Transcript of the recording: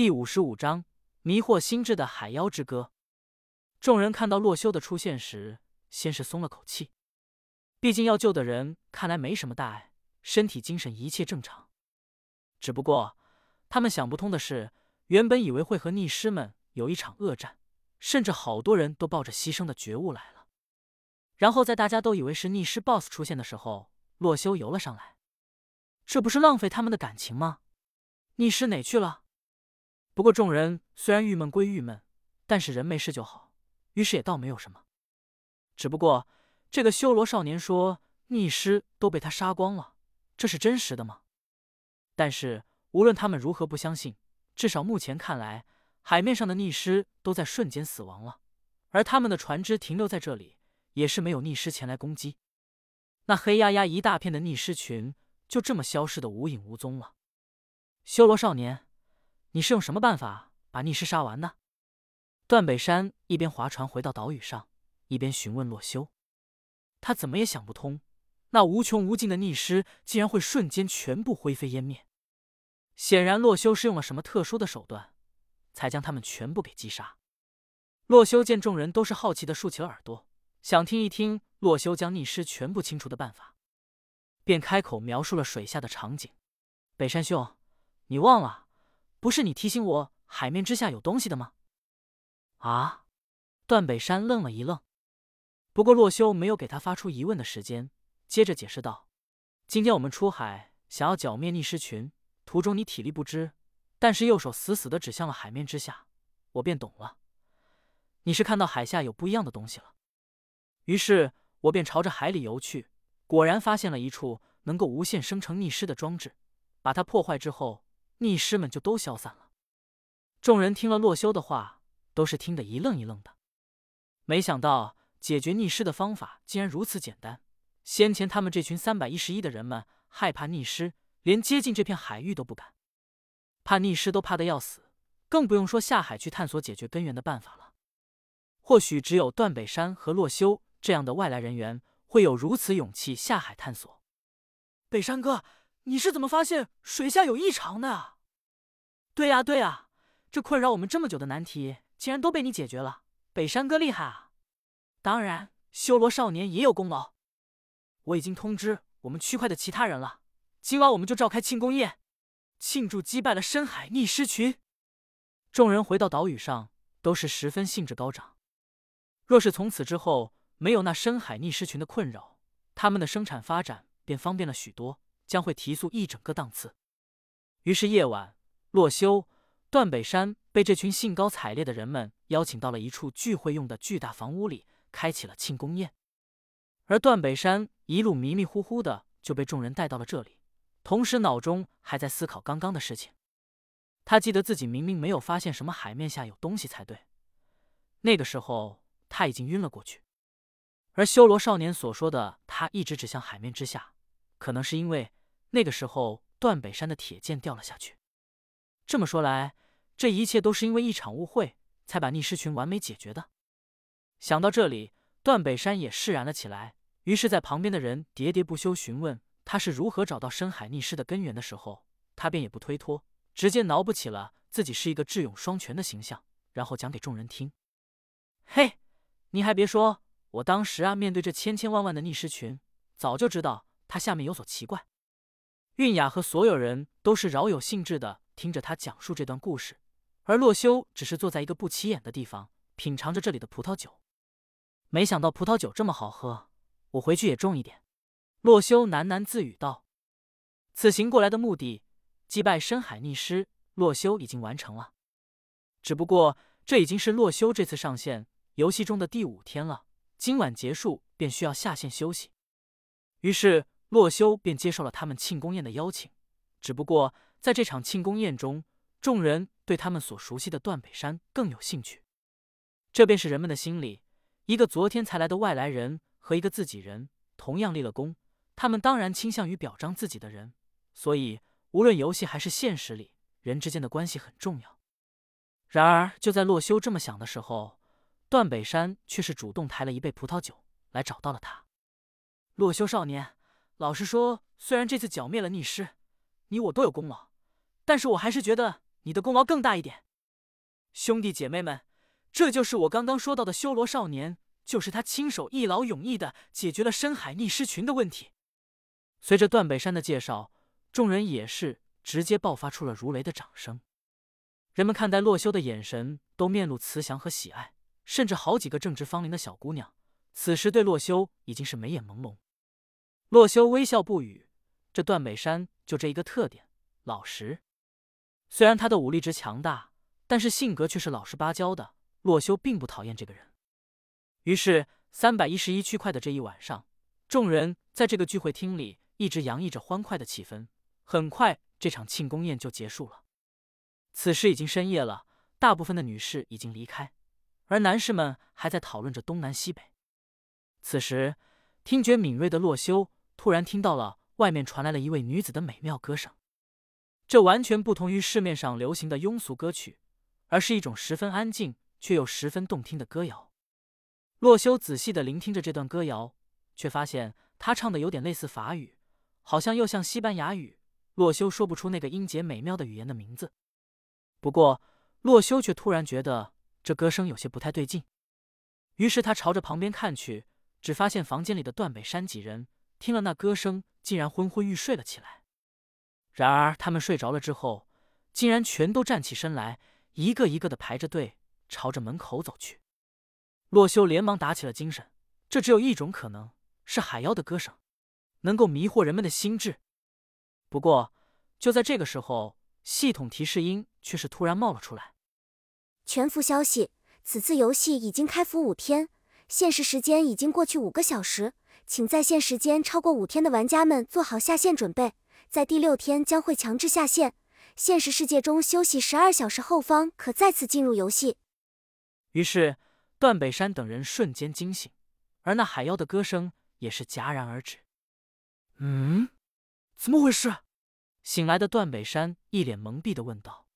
第五十五章迷惑心智的海妖之歌。众人看到洛修的出现时，先是松了口气，毕竟要救的人看来没什么大碍，身体、精神一切正常。只不过他们想不通的是，原本以为会和逆师们有一场恶战，甚至好多人都抱着牺牲的觉悟来了。然后在大家都以为是逆师 BOSS 出现的时候，洛修游了上来，这不是浪费他们的感情吗？逆师哪去了？不过众人虽然郁闷归郁闷，但是人没事就好，于是也倒没有什么。只不过这个修罗少年说逆尸都被他杀光了，这是真实的吗？但是无论他们如何不相信，至少目前看来，海面上的逆尸都在瞬间死亡了，而他们的船只停留在这里。也是没有逆尸前来攻击，那黑压压一大片的逆尸群就这么消失的无影无踪了。修罗少年，你是用什么办法把逆尸杀完的？段北山一边划船回到岛屿上，一边询问洛修。他怎么也想不通，那无穷无尽的逆尸竟然会瞬间全部灰飞烟灭。显然，洛修是用了什么特殊的手段，才将他们全部给击杀。洛修见众人都是好奇的竖起了耳朵。想听一听洛修将逆尸全部清除的办法，便开口描述了水下的场景。北山兄，你忘了，不是你提醒我海面之下有东西的吗？啊！段北山愣了一愣，不过洛修没有给他发出疑问的时间，接着解释道：“今天我们出海，想要剿灭逆尸群，途中你体力不支，但是右手死死的指向了海面之下，我便懂了，你是看到海下有不一样的东西了。”于是我便朝着海里游去，果然发现了一处能够无限生成逆尸的装置。把它破坏之后，逆尸们就都消散了。众人听了洛修的话，都是听得一愣一愣的。没想到解决逆尸的方法竟然如此简单。先前他们这群三百一十一的人们害怕逆尸，连接近这片海域都不敢，怕逆尸都怕得要死，更不用说下海去探索解决根源的办法了。或许只有段北山和洛修。这样的外来人员会有如此勇气下海探索？北山哥，你是怎么发现水下有异常的啊？对呀对呀，这困扰我们这么久的难题竟然都被你解决了，北山哥厉害啊！当然，修罗少年也有功劳。我已经通知我们区块的其他人了，今晚我们就召开庆功宴，庆祝击败了深海逆尸群。众人回到岛屿上，都是十分兴致高涨。若是从此之后，没有那深海逆尸群的困扰，他们的生产发展便方便了许多，将会提速一整个档次。于是夜晚，洛修、段北山被这群兴高采烈的人们邀请到了一处聚会用的巨大房屋里，开启了庆功宴。而段北山一路迷迷糊糊的就被众人带到了这里，同时脑中还在思考刚刚的事情。他记得自己明明没有发现什么海面下有东西才对，那个时候他已经晕了过去。而修罗少年所说的他一直指向海面之下，可能是因为那个时候段北山的铁剑掉了下去。这么说来，这一切都是因为一场误会，才把逆尸群完美解决的。想到这里，段北山也释然了起来。于是，在旁边的人喋喋不休询问他是如何找到深海逆尸的根源的时候，他便也不推脱，直接脑补起了自己是一个智勇双全的形象，然后讲给众人听。嘿，你还别说。我当时啊，面对这千千万万的逆尸群，早就知道他下面有所奇怪。韵雅和所有人都是饶有兴致的听着他讲述这段故事，而洛修只是坐在一个不起眼的地方，品尝着这里的葡萄酒。没想到葡萄酒这么好喝，我回去也种一点。洛修喃喃自语道：“此行过来的目的，击败深海逆尸，洛修已经完成了。只不过这已经是洛修这次上线游戏中的第五天了。”今晚结束便需要下线休息，于是洛修便接受了他们庆功宴的邀请。只不过在这场庆功宴中，众人对他们所熟悉的段北山更有兴趣。这便是人们的心理：一个昨天才来的外来人和一个自己人同样立了功，他们当然倾向于表彰自己的人。所以，无论游戏还是现实里，人之间的关系很重要。然而，就在洛修这么想的时候，段北山却是主动抬了一杯葡萄酒来找到了他。洛修少年，老实说，虽然这次剿灭了逆尸，你我都有功劳，但是我还是觉得你的功劳更大一点。兄弟姐妹们，这就是我刚刚说到的修罗少年，就是他亲手一劳永逸的解决了深海逆尸群的问题。随着段北山的介绍，众人也是直接爆发出了如雷的掌声。人们看待洛修的眼神都面露慈祥和喜爱，甚至好几个正值芳龄的小姑娘，此时对洛修已经是眉眼朦胧。洛修微笑不语，这段北山就这一个特点，老实。虽然他的武力值强大，但是性格却是老实巴交的。洛修并不讨厌这个人。于是，三百一十一区块的这一晚上，众人在这个聚会厅里一直洋溢着欢快的气氛。很快，这场庆功宴就结束了。此时已经深夜了，大部分的女士已经离开，而男士们还在讨论着东南西北。此时，听觉敏锐的洛修突然听到了外面传来了一位女子的美妙歌声。这完全不同于市面上流行的庸俗歌曲，而是一种十分安静却又十分动听的歌谣。洛修仔细的聆听着这段歌谣，却发现他唱的有点类似法语，好像又像西班牙语。洛修说不出那个音节美妙的语言的名字。不过，洛修却突然觉得这歌声有些不太对劲，于是他朝着旁边看去，只发现房间里的段北山几人听了那歌声，竟然昏昏欲睡了起来。然而，他们睡着了之后，竟然全都站起身来，一个一个的排着队朝着门口走去。洛修连忙打起了精神，这只有一种可能，是海妖的歌声，能够迷惑人们的心智。不过，就在这个时候，系统提示音却是突然冒了出来：“全服消息，此次游戏已经开服五天，限时时间已经过去五个小时，请在线时间超过五天的玩家们做好下线准备。”在第六天将会强制下线，现实世界中休息十二小时后方可再次进入游戏。于是，段北山等人瞬间惊醒，而那海妖的歌声也是戛然而止。嗯，怎么回事？醒来的段北山一脸懵逼的问道。